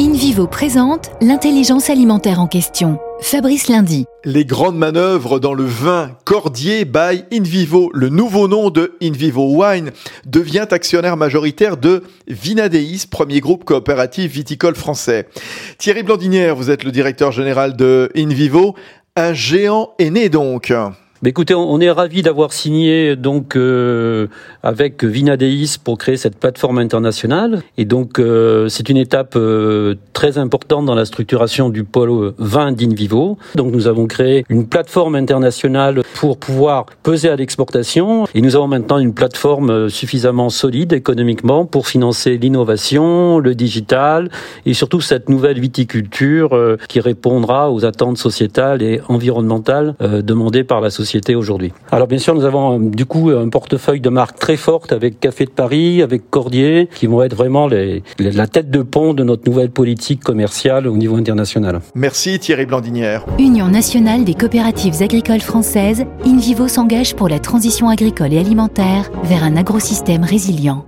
InVivo présente l'intelligence alimentaire en question. Fabrice Lundi. Les grandes manœuvres dans le vin Cordier by InVivo, le nouveau nom de InVivo Wine, devient actionnaire majoritaire de Vinadeis, premier groupe coopératif viticole français. Thierry Blandinière, vous êtes le directeur général de InVivo. Un géant est né donc. Mais écoutez, on est ravi d'avoir signé donc euh, avec Vinadeis pour créer cette plateforme internationale. Et donc euh, c'est une étape euh, très importante dans la structuration du pôle vin d'Invivo. Donc nous avons créé une plateforme internationale pour pouvoir peser à l'exportation. Et nous avons maintenant une plateforme suffisamment solide économiquement pour financer l'innovation, le digital et surtout cette nouvelle viticulture qui répondra aux attentes sociétales et environnementales demandées par la société aujourd'hui. Alors bien sûr, nous avons euh, du coup un portefeuille de marques très fortes avec Café de Paris, avec Cordier, qui vont être vraiment les, la tête de pont de notre nouvelle politique commerciale au niveau international. Merci Thierry Blandinière. Union nationale des coopératives agricoles françaises, InVivo s'engage pour la transition agricole et alimentaire vers un agrosystème résilient.